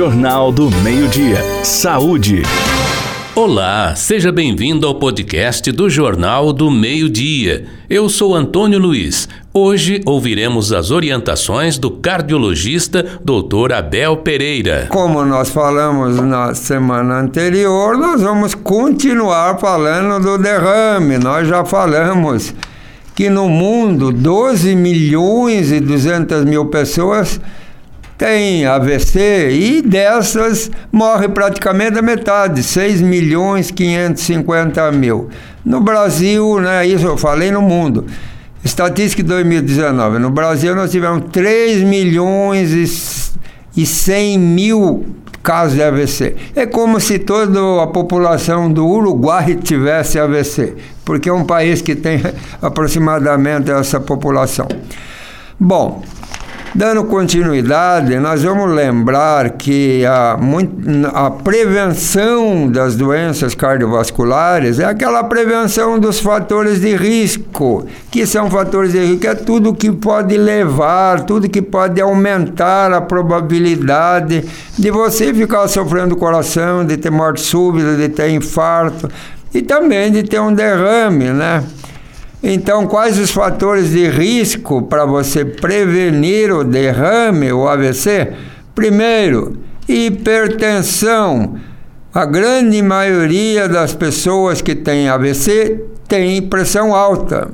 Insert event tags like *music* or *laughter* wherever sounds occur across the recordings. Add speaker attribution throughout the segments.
Speaker 1: Jornal do Meio-Dia. Saúde.
Speaker 2: Olá, seja bem-vindo ao podcast do Jornal do Meio-Dia. Eu sou Antônio Luiz. Hoje ouviremos as orientações do cardiologista Dr. Abel Pereira.
Speaker 3: Como nós falamos na semana anterior, nós vamos continuar falando do derrame. Nós já falamos que no mundo 12 milhões e 200 mil pessoas tem AVC e dessas morre praticamente a metade, 6 milhões 550 mil. No Brasil, né, isso eu falei no mundo. Estatística de 2019. No Brasil nós tivemos 3 milhões e 100 mil casos de AVC. É como se toda a população do Uruguai *laughs* tivesse AVC, porque é um país que tem *laughs* aproximadamente essa população. Bom, Dando continuidade, nós vamos lembrar que a, a, prevenção das doenças cardiovasculares é aquela prevenção dos fatores de risco, que são fatores de risco, é tudo que pode levar, tudo que pode aumentar a probabilidade de você ficar sofrendo coração, de ter morte súbita, de ter infarto e também de ter um derrame, né? Então, quais os fatores de risco para você prevenir o derrame, o AVC? Primeiro, hipertensão. A grande maioria das pessoas que têm AVC tem pressão alta.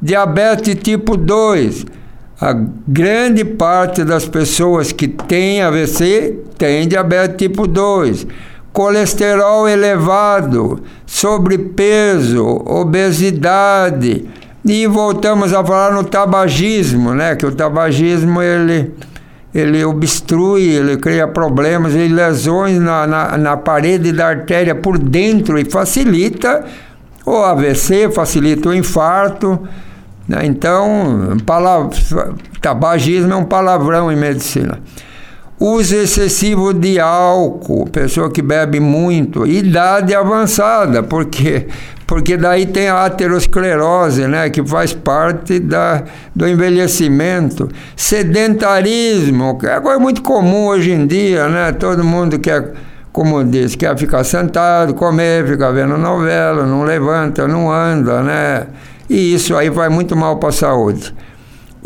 Speaker 3: Diabetes tipo 2. A grande parte das pessoas que têm AVC tem diabetes tipo 2 colesterol elevado, sobrepeso, obesidade. E voltamos a falar no tabagismo, né? Que o tabagismo ele, ele obstrui, ele cria problemas e lesões na, na, na parede da artéria por dentro e facilita o AVC, facilita o infarto. Né? Então, tabagismo é um palavrão em medicina. Uso excessivo de álcool, pessoa que bebe muito, idade avançada, porque porque daí tem a aterosclerose, né, que faz parte da, do envelhecimento. Sedentarismo, que é coisa muito comum hoje em dia, né? Todo mundo quer, como diz, quer ficar sentado, comer, ficar vendo novela, não levanta, não anda, né? E isso aí vai muito mal para a saúde.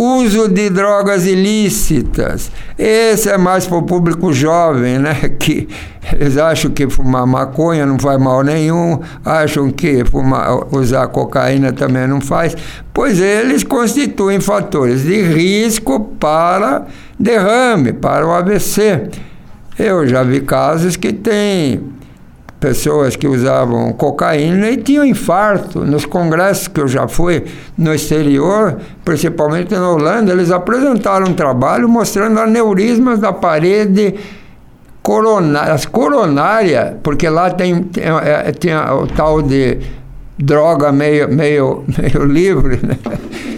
Speaker 3: Uso de drogas ilícitas. Esse é mais para o público jovem, né? *laughs* Que eles acham que fumar maconha não faz mal nenhum, acham que fumar, usar cocaína também não faz, pois eles constituem fatores de risco para derrame, para o AVC. Eu já vi casos que tem pessoas que usavam cocaína e tinham infarto. Nos congressos que eu já fui no exterior, principalmente na Holanda, eles apresentaram um trabalho mostrando aneurismas da parede coronária, as coronárias, porque lá tem, tem, é, tem o tal de droga meio, meio, *laughs* meio livre, né?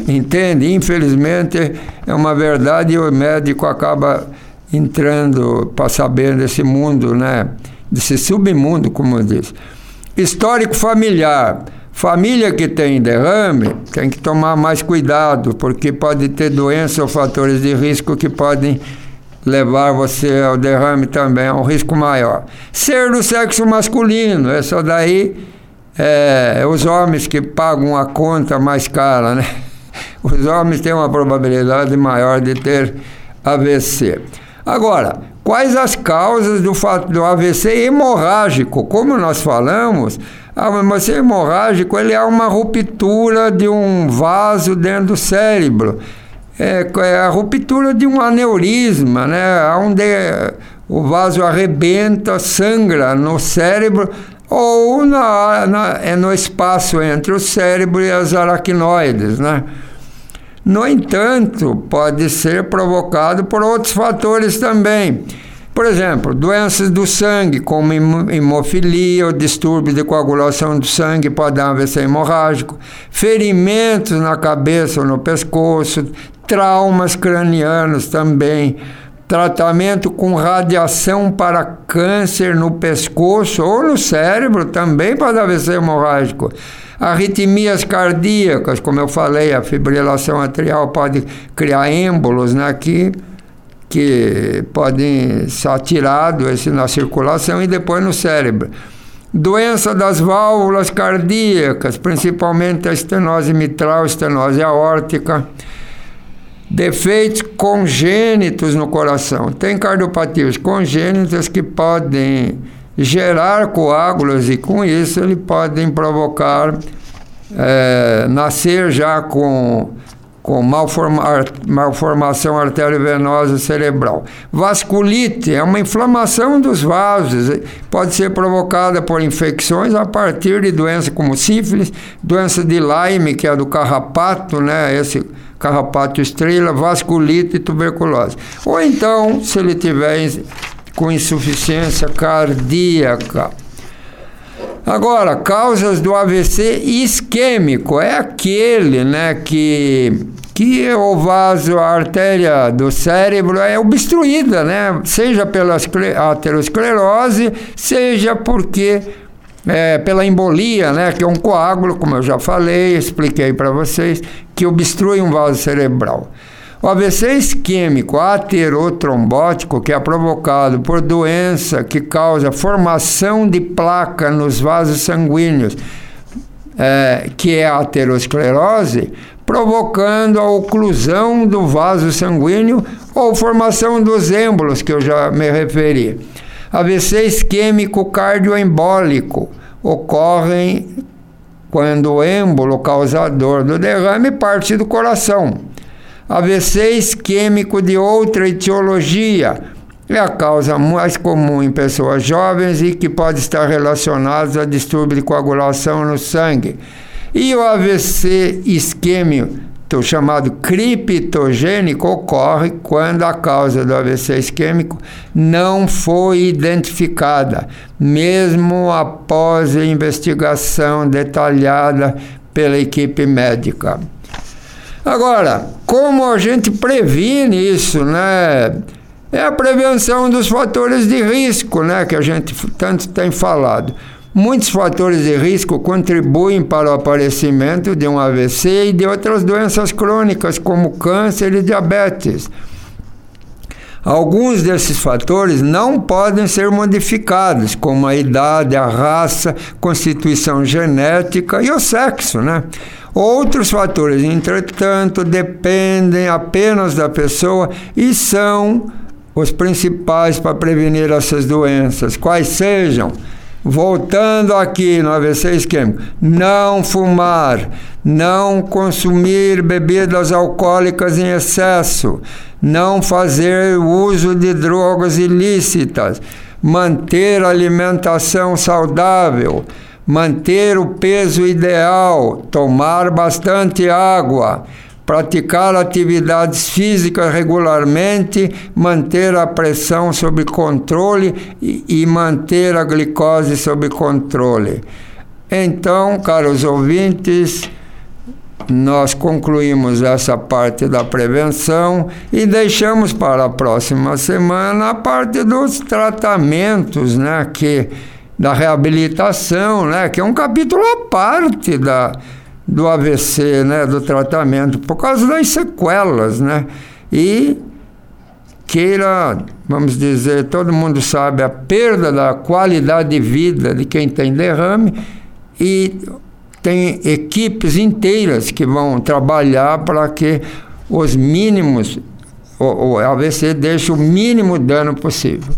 Speaker 3: entende? Infelizmente é uma verdade e o médico acaba entrando para saber desse mundo, né? Desse submundo, como diz. Histórico familiar. Família que tem derrame tem que tomar mais cuidado, porque pode ter doença ou fatores de risco que podem levar você ao derrame também, a um risco maior. Ser do sexo masculino, essa daí é os homens que pagam a conta mais cara, né? *laughs* Os homens têm uma probabilidade maior de ter AVC. Agora, Quais as causas do, do AVC hemorrágico? Como nós falamos, o AVC hemorrágico ele é uma ruptura de um vaso dentro do cérebro. É, é a ruptura de um aneurisma, né? onde o vaso arrebenta, sangra no cérebro ou na, na, é no espaço entre o cérebro e as aracnoides, né? No entanto, pode ser provocado por outros fatores também. Por exemplo, doenças do sangue, como hemofilia ou distúrbio de coagulação do sangue, pode dar AVC hemorrágico, ferimentos na cabeça ou no pescoço, traumas cranianos também, tratamento com radiação para câncer no pescoço ou no cérebro também dar AVC hemorrágico. Arritmias cardíacas, como eu falei, a fibrilação atrial pode criar êmbolos né, que, que podem ser atirados na circulação e depois no cérebro. Doença das válvulas cardíacas, principalmente a estenose mitral, estenose aórtica. Defeitos congênitos no coração. Tem cardiopatias congênitas que podem gerar coágulos e com isso ele podem provocar é, nascer já com com malforma, malformação arteriovenosa cerebral. Vasculite é uma inflamação dos vasos, pode ser provocada por infecções a partir de doenças como sífilis, doença de Lyme, que é do carrapato, né, esse carrapato estrela, vasculite e tuberculose. Ou então, se ele tiver com insuficiência cardíaca, Agora, causas do AVC isquêmico é aquele, né, que que o vaso, a artéria do cérebro é obstruída, né? Seja pela aterosclerose, seja porque é, pela embolia, né? Que é um coágulo, como eu já falei, expliquei para vocês, que obstrui um vaso cerebral. O AVC isquêmico aterotrombótico, que é provocado por doença que causa formação de placa nos vasos sanguíneos, é, que é a aterosclerose, provocando a oclusão do vaso sanguíneo ou formação dos êmbolos, que eu já me referi. AVC isquêmico cardioembólico ocorrem quando o êmbolo causador do derrame parte do coração. AVC isquêmico de outra etiologia é a causa mais comum em pessoas jovens e que pode estar relacionada a distúrbio de coagulação no sangue. E o AVC isquêmico, chamado criptogênico, ocorre quando a causa do AVC isquêmico não foi identificada, mesmo após a investigação detalhada pela equipe médica. Agora, como a gente previne isso, né? É a prevenção dos fatores de risco, né, que a gente tanto tem falado. Muitos fatores de risco contribuem para o aparecimento de um AVC e de outras doenças crônicas, como câncer e diabetes. Alguns desses fatores não podem ser modificados, como a idade, a raça, constituição genética e o sexo, né? Outros fatores, entretanto, dependem apenas da pessoa e são os principais para prevenir essas doenças, quais sejam. Voltando aqui no AVC isquêmico, não fumar, não consumir bebidas alcoólicas em excesso, não fazer uso de drogas ilícitas, manter alimentação saudável, manter o peso ideal, tomar bastante água, praticar atividades físicas regularmente, manter a pressão sob controle e, manter a glicose sob controle. Então, caros ouvintes, nós concluímos essa parte da prevenção e deixamos para a próxima semana a parte dos tratamentos, né, que da reabilitação, né, que é um capítulo à parte da do AVC, né, do tratamento, por causa das sequelas, né? E queira, vamos dizer, todo mundo sabe a perda da qualidade de vida de quem tem derrame e tem equipes inteiras que vão trabalhar para que os mínimos, o, o AVC deixe o mínimo dano possível.